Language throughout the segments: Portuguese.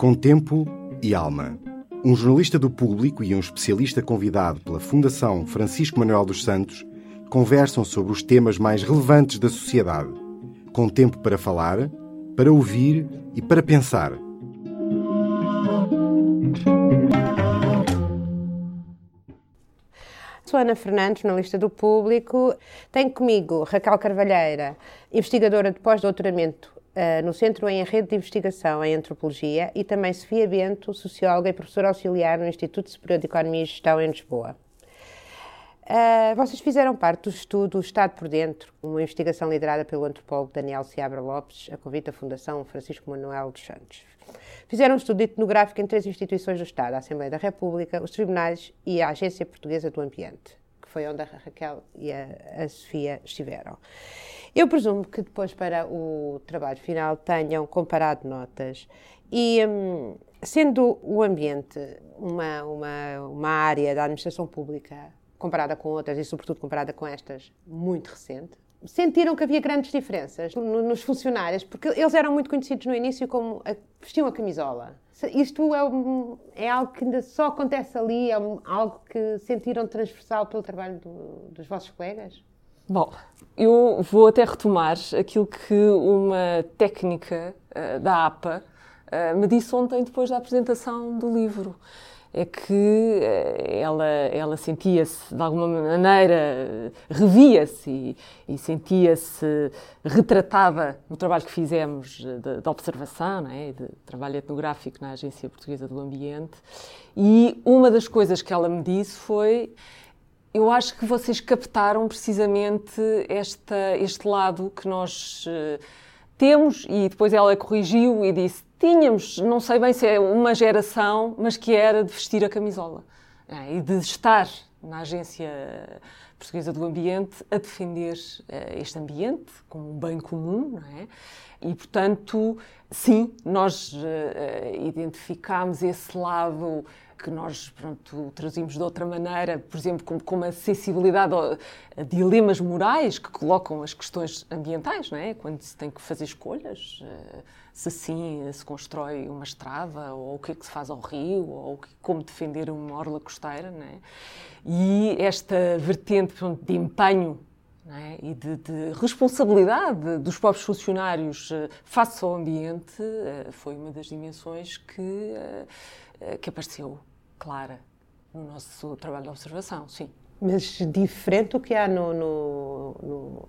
Com tempo e alma. Um jornalista do público e um especialista convidado pela Fundação Francisco Manuel dos Santos conversam sobre os temas mais relevantes da sociedade. Com tempo para falar, para ouvir e para pensar. Sou Ana Fernandes, jornalista do Público. Tenho comigo Raquel Carvalheira, investigadora de pós-doutoramento uh, no Centro em Rede de Investigação em Antropologia, e também Sofia Bento, socióloga e professora auxiliar no Instituto Superior de Economia e Gestão em Lisboa. Uh, vocês fizeram parte do estudo Estado por Dentro, uma investigação liderada pelo antropólogo Daniel Seabra Lopes, a convite da Fundação Francisco Manuel dos Santos. Fizeram um estudo etnográfico em três instituições do Estado, a Assembleia da República, os tribunais e a Agência Portuguesa do Ambiente, que foi onde a Raquel e a, a Sofia estiveram. Eu presumo que depois, para o trabalho final, tenham comparado notas e, hum, sendo o ambiente uma, uma, uma área da administração pública comparada com outras e, sobretudo, comparada com estas, muito recente, sentiram que havia grandes diferenças nos funcionários, porque eles eram muito conhecidos no início como a, vestiam a camisola. Isto é, é, algo que ainda só acontece ali, é algo que sentiram transversal pelo trabalho do, dos vossos colegas? Bom, eu vou até retomar aquilo que uma técnica uh, da APA uh, me disse ontem depois da apresentação do livro é que eh, ela, ela sentia-se, de alguma maneira, revia-se e, e sentia-se retratada no trabalho que fizemos de, de observação, é? de trabalho etnográfico na Agência Portuguesa do Ambiente. E uma das coisas que ela me disse foi eu acho que vocês captaram precisamente esta, este lado que nós uh, temos, e depois ela corrigiu e disse: tínhamos, não sei bem se é uma geração, mas que era de vestir a camisola é, e de estar na Agência Portuguesa do Ambiente a defender uh, este ambiente como um bem comum, não é? E, portanto, sim, nós uh, identificámos esse lado que nós pronto, trazimos de outra maneira, por exemplo, com, com uma sensibilidade a, dilemas morais que colocam as questões ambientais, não é? quando se tem que fazer escolhas, uh, se sim se constrói uma estrada, ou o que é que se faz ao rio, ou como defender uma orla costeira. Não é? E esta vertente pronto, de empenho é? e de, de, responsabilidade dos próprios funcionários uh, face ao ambiente foi uma das dimensões que, que apareceu clara no nosso trabalho de observação, sim. Mas diferente do que há no, no, no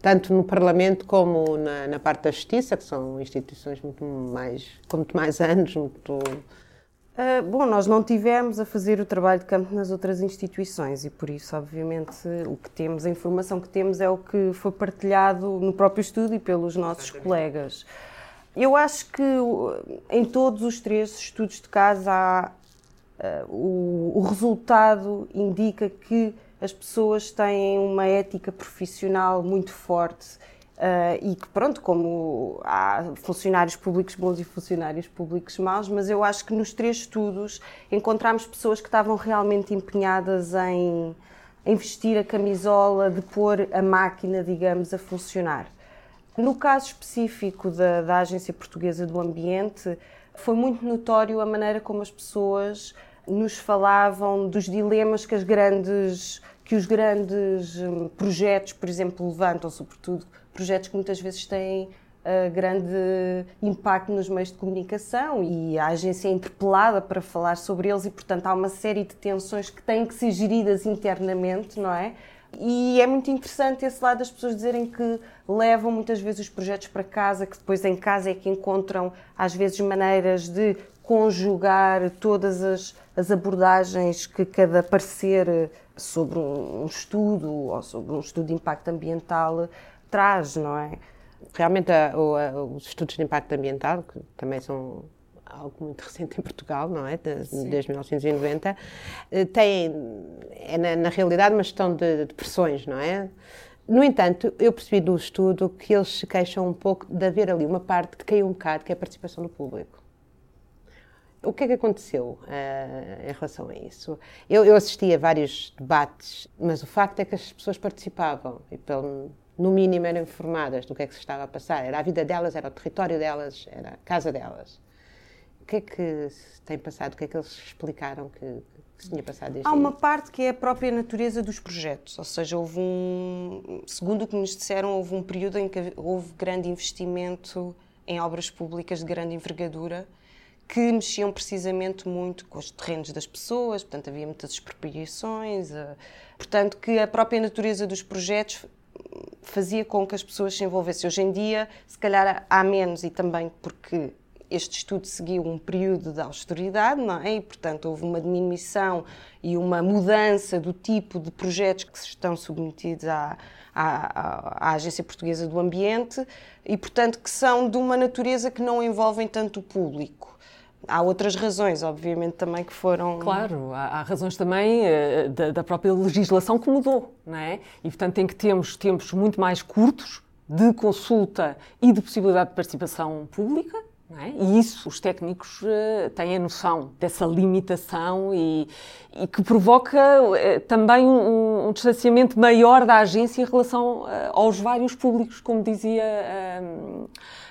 tanto no Parlamento como na, na, parte da Justiça, que são instituições muito mais, com muito mais anos, muito... Uh, bom, nós não tivemos a fazer o trabalho de campo nas outras instituições e por isso, obviamente, o que temos, a informação que temos é o que foi partilhado no próprio estudo e pelos nossos colegas. Eu acho que em todos os três estudos de caso há, o, o, resultado indica que as pessoas têm uma ética profissional muito forte uh, e que, pronto, como há funcionários públicos bons e funcionários públicos maus, mas eu acho que nos três estudos encontramos pessoas que estavam realmente empenhadas em, em vestir a camisola, de pôr a máquina, digamos, a funcionar. No caso específico da, da Agência Portuguesa do Ambiente, foi muito notório a maneira como as pessoas nos falavam dos dilemas que as grandes que os grandes hum, projetos, por exemplo, levantam, sobretudo projetos que muitas vezes têm uh, grande impacto nos meios de comunicação e a agência é interpelada para falar sobre eles e, portanto, há uma série de tensões que têm que ser geridas internamente, não é? E é muito interessante esse lado das pessoas dizerem que levam muitas vezes os projetos para casa, que depois em casa é que encontram, às vezes, maneiras de conjugar todas as, as abordagens que cada parecer sobre um estudo ou sobre um estudo de impacto ambiental traz, não é? Realmente, a, a, os estudos de impacto ambiental, que também são algo muito recente em Portugal, não é? De, desde 1990, eh, têm, é na, na, realidade, uma gestão de, de pressões, não é? No entanto, eu percebi do estudo que eles se queixam um pouco de haver ali uma parte que caiu um bocado, que é a participação do público. O que é que aconteceu uh, em relação a isso? Eu, eu, assisti a vários debates, mas o facto é que as pessoas participavam e, pelo, no mínimo, eram informadas do que é que se estava a passar. Era a vida delas, era o território delas, era a casa delas. que é que se tem passado? O que é que eles explicaram que, que se tinha passado desde Há uma aí? parte que é a própria natureza dos projetos, ou seja, houve um, segundo o que nos disseram, houve um período em que houve grande investimento em obras públicas de grande envergadura que mexiam precisamente muito com os terrenos das pessoas, portanto havia muitas expropriações, eh, portanto que a própria natureza dos projetos fazia com que as pessoas se envolvessem. Hoje em dia, se calhar há menos e também porque este estudo seguiu um período de austeridade, não é? E, portanto, houve uma diminuição e uma mudança do tipo de projetos que estão submetidos à, à, à, Agência Portuguesa do Ambiente e, portanto, que são de uma natureza que não envolvem tanto o público. Há outras razões, obviamente, também que foram. Claro, há, há razões também uh, da, da, própria legislação que mudou, não é? E, portanto, em que temos tempos muito mais curtos de consulta e de possibilidade de participação pública, é? E isso, os técnicos uh, têm a noção dessa limitação e, e que provoca uh, também um, um, distanciamento maior da agência em relação uh, aos vários públicos, como dizia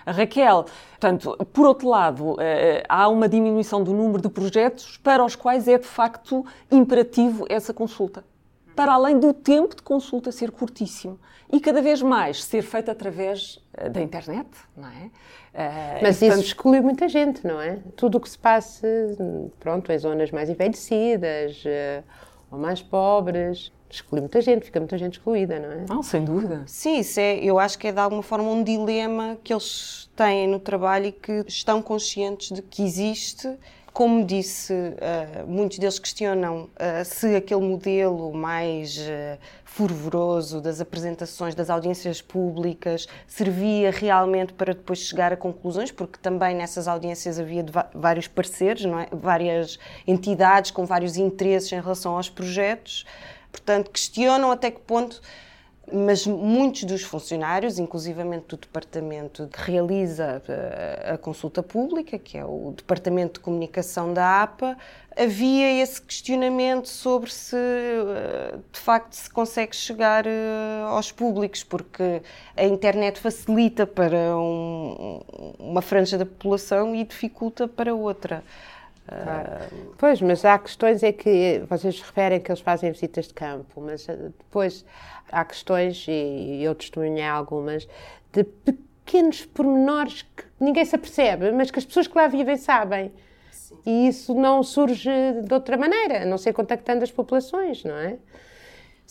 a Raquel. Portanto, por outro lado, há uma diminuição do número de projetos para os quais é de facto imperativo essa consulta. Para além do tempo de consulta ser curtíssimo e cada vez mais ser feito através da internet, não é? Uh, Mas isso exclui muita gente, não é? Tudo o que se passa, pronto, em zonas mais envelhecidas uh, ou mais pobres, exclui muita gente, fica muita gente excluída, não é? Não, sem dúvida. Sim, isso é, eu acho que é de alguma forma um dilema que eles têm no trabalho e que estão conscientes de que existe como disse, uh, muitos deles questionam uh, se aquele modelo mais uh, fervoroso das apresentações, das audiências públicas, servia realmente para depois chegar a conclusões, porque também nessas audiências havia vários parceiros, é? várias entidades com vários interesses em relação aos projetos. Portanto, questionam até que ponto mas muitos dos funcionários, inclusivamente do departamento que realiza eh, a consulta pública, que é o departamento de comunicação da APA, havia esse questionamento sobre se eh, de facto se consegue chegar eh, aos públicos, porque a internet facilita para um, uma franja da população e dificulta para outra. Claro. Pois, mas há questões é que vocês referem que eles fazem visitas de campo, mas depois há questões, e eu testemunhei algumas, de pequenos pormenores que ninguém se apercebe, mas que as pessoas que lá vivem sabem. Sim. E isso não surge de outra maneira, a não ser contactando as populações, não é?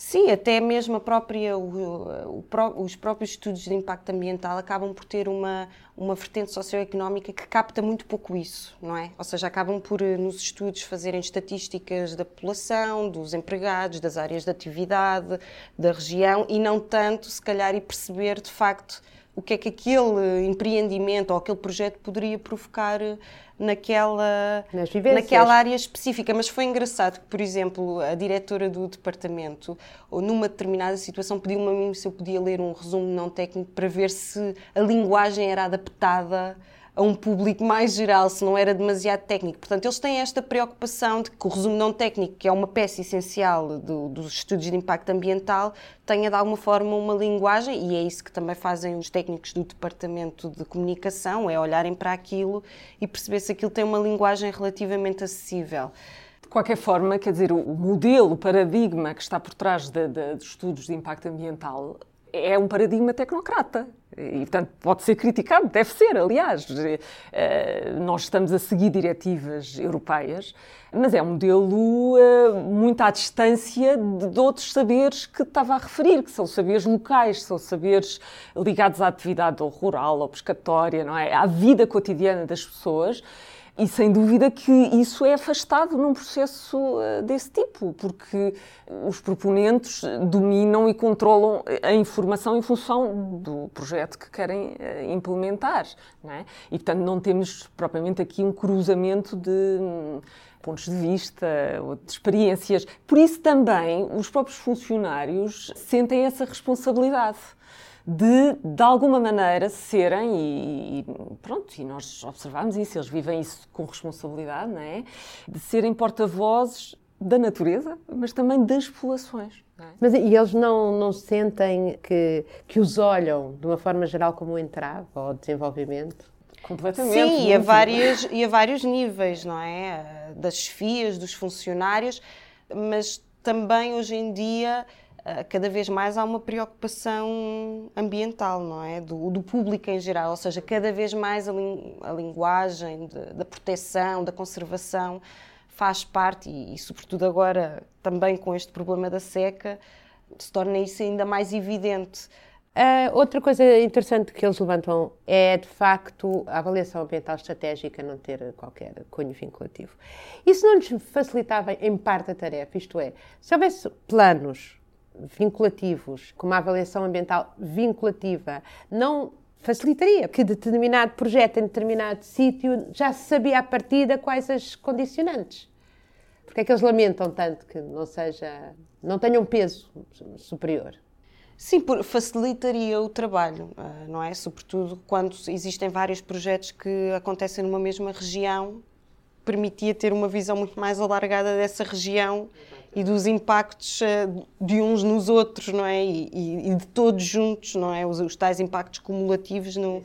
Sim, até mesmo a própria, o, o, os próprios estudos de impacto ambiental acabam por ter uma, uma vertente socioeconómica que capta muito pouco isso, não é? Ou seja, acabam por, eh, nos estudos, fazerem estatísticas da população, dos empregados, das áreas de atividade, da região, e não tanto, se calhar, e perceber, de facto, o que é que aquele empreendimento ou aquele projeto poderia provocar eh, naquela, naquela área específica. Mas foi engraçado que, por exemplo, a diretora do departamento, ou numa determinada situação, pediu-me a mim se eu podia ler um resumo não técnico para ver se a linguagem era adaptada a um público mais geral, se não era demasiado técnico. Portanto, eles têm esta preocupação de que o resumo não técnico, que é uma peça essencial do, dos estudos de impacto ambiental, tenha de alguma forma uma linguagem, e é isso que também fazem os técnicos do departamento de comunicação, é olharem para aquilo e perceber se aquilo tem uma linguagem relativamente acessível. De qualquer forma, quer dizer, o modelo, o paradigma que está por trás de, de, de estudos de impacto ambiental é um paradigma tecnocrata. E, portanto, pode ser criticado, deve ser, aliás. Eh, nós estamos a seguir diretivas europeias, mas é um modelo eh, muito à distância de outros saberes que estava a referir, que são saberes locais, são saberes ligados à atividade rural ou pescatória, não é? à vida cotidiana das pessoas. E sem dúvida que isso é afastado num processo eh, desse tipo, porque os proponentes dominam e controlam a informação em função do projeto que querem eh, implementar. É? E, portanto, não temos propriamente aqui um cruzamento de hum, pontos de vista ou de experiências. Por isso, também, os próprios funcionários sentem essa responsabilidade de, de alguma maneira, serem, e, e, pronto, e nós observamos isso, eles vivem isso com responsabilidade, não é? De serem porta-vozes da natureza, mas também das populações. É? Mas e eles não, não sentem que, que os olham, de uma forma geral, como um entrave ao desenvolvimento? completamente. Sim, e a, várias, e a vários níveis, não é? Das chefias, dos funcionários, mas também hoje em dia cada vez mais há uma preocupação ambiental, não é? Do, do público em geral, ou seja, cada vez mais a, a linguagem de, da proteção, da conservação faz parte, e, e, sobretudo agora também com este problema da seca, se torna isso ainda mais evidente. Uh, outra coisa interessante que eles levantam é, de facto, a avaliação ambiental estratégica não ter qualquer cunho vinculativo. Isso não lhes facilitava, em parte, a tarefa, isto é, se houvesse planos vinculativos, como a avaliação ambiental vinculativa, não facilitaria que determinado projeto em determinado sítio já se sabia à partida quais as condicionantes. Porque é que eles lamentam tanto que não seja, não tenha um peso superior? Sim, facilitaria o trabalho, ah, não é? Sobretudo quando existem vários projetos que acontecem numa mesma região, permitia ter uma visão muito mais alargada dessa região e dos impactos ah, de uns nos outros, não é? E, e de todos juntos, não é? Os, os tais impactos cumulativos no,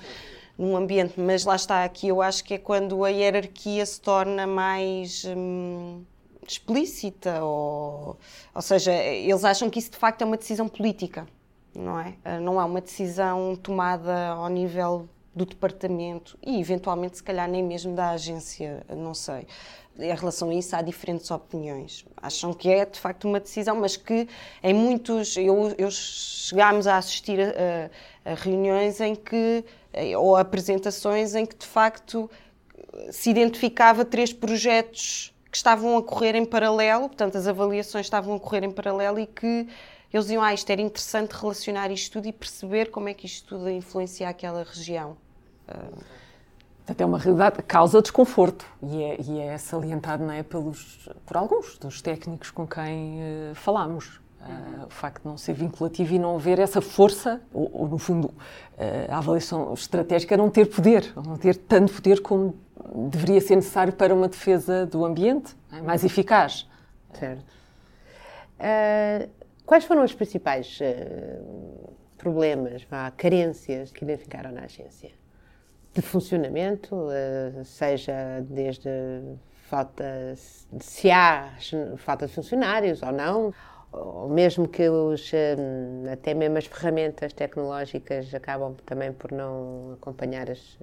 num ambiente. Mas lá está, aqui eu acho que é quando a hierarquia se torna mais. Hum, explícita, ou, ou seja, eles acham que isso de facto é uma decisão política não é? Ah, não há uma decisão tomada ao nível do departamento e, eventualmente, se calhar nem mesmo da agência, não sei. Em relação a isso, há diferentes opiniões. Acham que é, de facto, uma decisão, mas que em muitos. Eu, eu chegámos a assistir a, a reuniões em que. ou apresentações em que, de facto, se identificava três projetos que estavam a correr em paralelo, portanto, as avaliações estavam a correr em paralelo e que eles diziam, ah, isto era interessante relacionar isto tudo e perceber como é que isto tudo influencia aquela região. Portanto, é uma realidade, causa desconforto e é, e é salientado não é, pelos, por alguns dos técnicos com quem uh, falamos. Uh, o facto de não ser vinculativo e não haver essa força, ou, ou no fundo, uh, a avaliação estratégica não ter poder, não ter tanto poder como deveria ser necessário para uma defesa do ambiente, é? mais eficaz. Certo. Quais foram os principais problemas, vá, carências que identificaram na agência? De funcionamento, uh, seja desde falta, se há falta de funcionários ou não, ou mesmo que os, uh, até mesmo as ferramentas tecnológicas acabam também por não acompanhar as,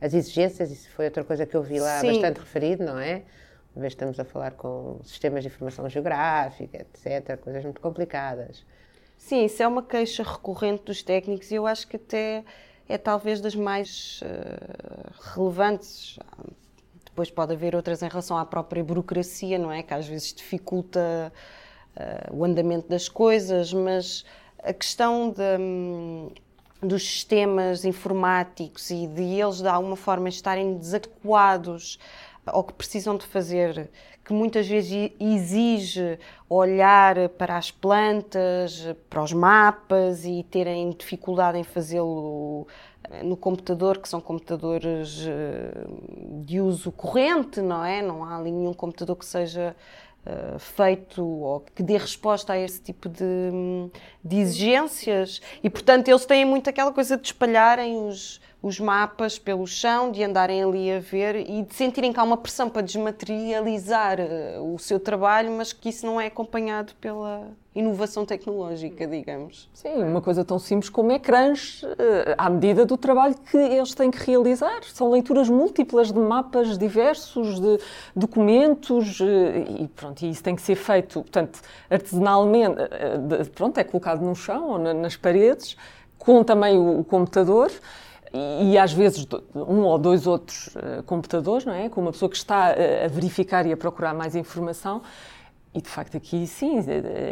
as exigências, isso foi outra coisa que eu vi lá Sim. bastante referido, não é? Uma vez estamos a falar com sistemas de informação geográfica, etc., coisas muito complicadas. Sim, isso é uma queixa recorrente dos técnicos e eu acho que até é talvez das mais uh, relevantes. Depois pode haver outras em relação à própria burocracia, não é? Que às vezes dificulta uh, o andamento das coisas, mas a questão de, um, dos sistemas informáticos e de eles de alguma forma estarem desadequados ou que precisam de fazer, que muitas vezes exige olhar para as plantas, para os mapas e terem dificuldade em fazê-lo eh, no computador, que são computadores eh, de uso corrente, não é? Não há ali nenhum computador que seja uh, feito ou que dê resposta a esse tipo de, de exigências. E, portanto, eles têm muito aquela coisa de espalharem os os mapas pelo chão, de andarem ali a ver e de sentirem que há uma pressão para desmaterializar uh, o seu trabalho, mas que isso não é acompanhado pela inovação tecnológica, digamos. Sim, uma coisa tão simples como ecrãs uh, à medida do trabalho que eles têm que realizar. São leituras múltiplas de mapas diversos, de documentos uh, e pronto, isso tem que ser feito, portanto, artesanalmente, pronto, é colocado no chão ou na, nas paredes, com também o computador e, às vezes um ou dois outros uh, computadores, não é? Com uma pessoa que está uh, a verificar e a procurar mais informação. E de facto aqui sim,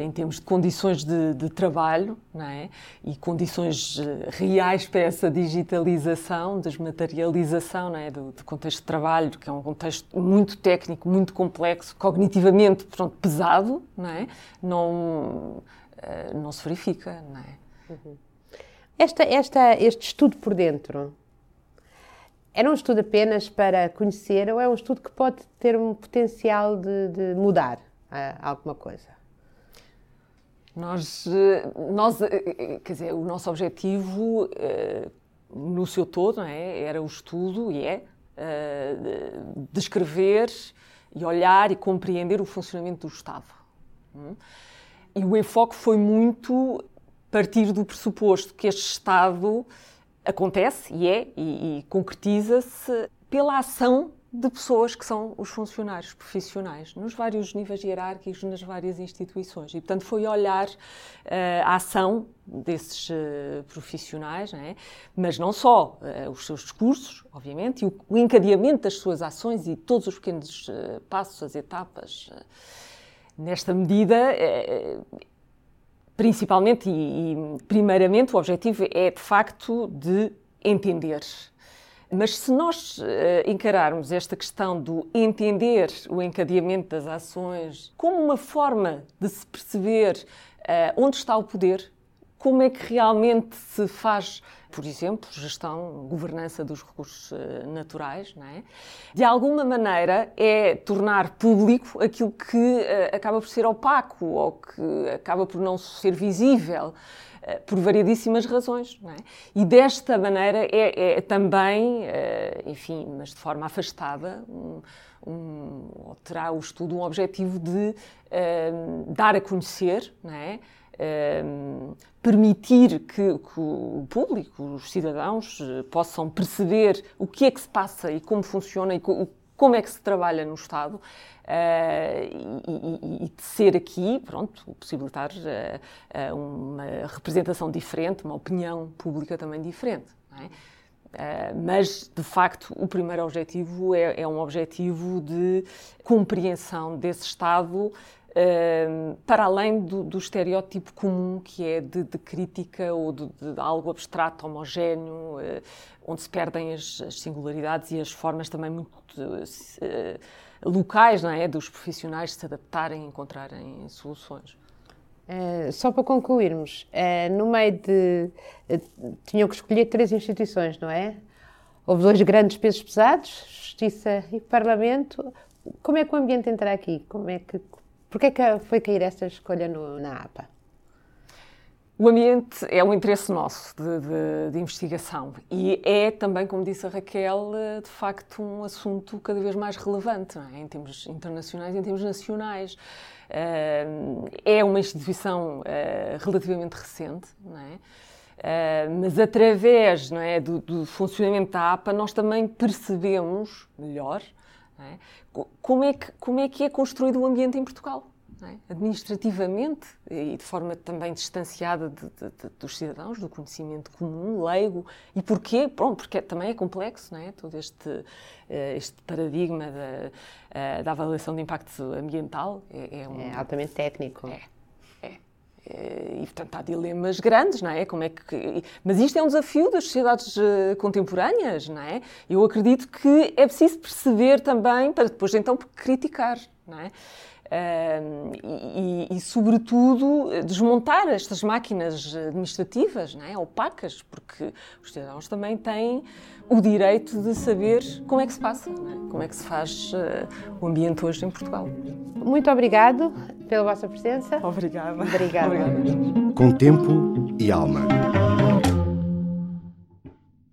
em termos de condições de, de trabalho, não é? E condições eh, reais para essa digitalização, desmaterialização, não é? Do, do, contexto de trabalho, que é um contexto muito técnico, muito complexo, cognitivamente, pronto, pesado, não é? Não, não se verifica, não é? Uhum. Esta, esta, este estudo por dentro era um estudo apenas para conhecer ou é um estudo que pode ter um potencial de, de mudar uh, alguma coisa? Nós, eh, nós, eh, quer dizer, o nosso objetivo, no seu todo, é? era o estudo, e é, descrever e olhar e compreender o funcionamento do Estado. Hum? E o enfoque foi muito partir do pressuposto que este Estado acontece e é e, e concretiza-se pela ação de pessoas que são os funcionários profissionais, nos vários níveis hierárquicos, nas várias instituições. E, portanto, foi olhar uh, a ação desses uh, profissionais, não é? mas não só uh, os seus discursos, obviamente, e o, o, encadeamento das suas ações e todos os pequenos passos, as etapas. nesta medida, principalmente e, e primeiramente, o objetivo é, de facto, de entender. Mas se nós uh, encararmos esta questão do entender o encadeamento das ações como uma forma de se perceber uh, onde está o poder, como é que realmente se faz, por exemplo, gestão, governança dos recursos uh, naturais, não é? de alguma maneira é tornar público aquilo que acaba por ser opaco ou que acaba por não ser visível. Eh, por variedíssimas razões. É? E desta maneira é, é também, eh, enfim, mas de forma afastada, um, um, terá o estudo um objetivo de um, eh, dar a conhecer, não é? Um, permitir que, que, o público, os cidadãos, possam perceber o que é que se passa e como funciona e como é que se trabalha no Estado uh, e, e, de ser aqui, pronto, possibilitar uh, uma representação diferente, uma opinião pública também diferente. Uh, mas, de facto, o primeiro objetivo é, é, um objetivo de compreensão desse Estado Para além do, do, estereótipo comum que é de, de crítica ou de, de, algo abstrato, homogéneo, uh, onde se perdem as, as, singularidades e as formas também muito uh, locais não é? dos profissionais se adaptarem e encontrarem soluções. só para concluirmos, no meio de. tinham que escolher três instituições, não é? Houve dois grandes pesos pesados, Justiça e Parlamento. Como é que o ambiente entra aqui? Como é que Porquê que foi cair essa escolha no, na APA? O ambiente é um interesse nosso de, de, de, investigação e é também, como disse a Raquel, de facto um assunto cada vez mais relevante é? em termos internacionais e em termos nacionais. Eh, é uma instituição eh, relativamente recente, é? Uh, mas através é, do, do, funcionamento da APA nós também percebemos melhor é? Como, é que, como é que é construído o ambiente em Portugal? É? Administrativamente e de forma também distanciada de, de, de, dos cidadãos, do conhecimento comum, leigo. E porquê? Pronto, porque também é complexo, não é? Todo este, eh, este paradigma da, eh, da avaliação de impacto ambiental é, é, um, é altamente técnico. E, portanto, há dilemas grandes, não é? Como é que... Mas isto é um desafio das sociedades eh, contemporâneas, não é? Eu acredito que é preciso perceber também, para depois então criticar, não é? E, e, sobretudo, desmontar estas máquinas administrativas não é? opacas, porque os cidadãos também têm o direito de saber como é que se passa, é? como é que se faz uh, o ambiente hoje em Portugal. Muito obrigado pela vossa presença. Obrigada. Obrigada. Obrigada. Com tempo e alma.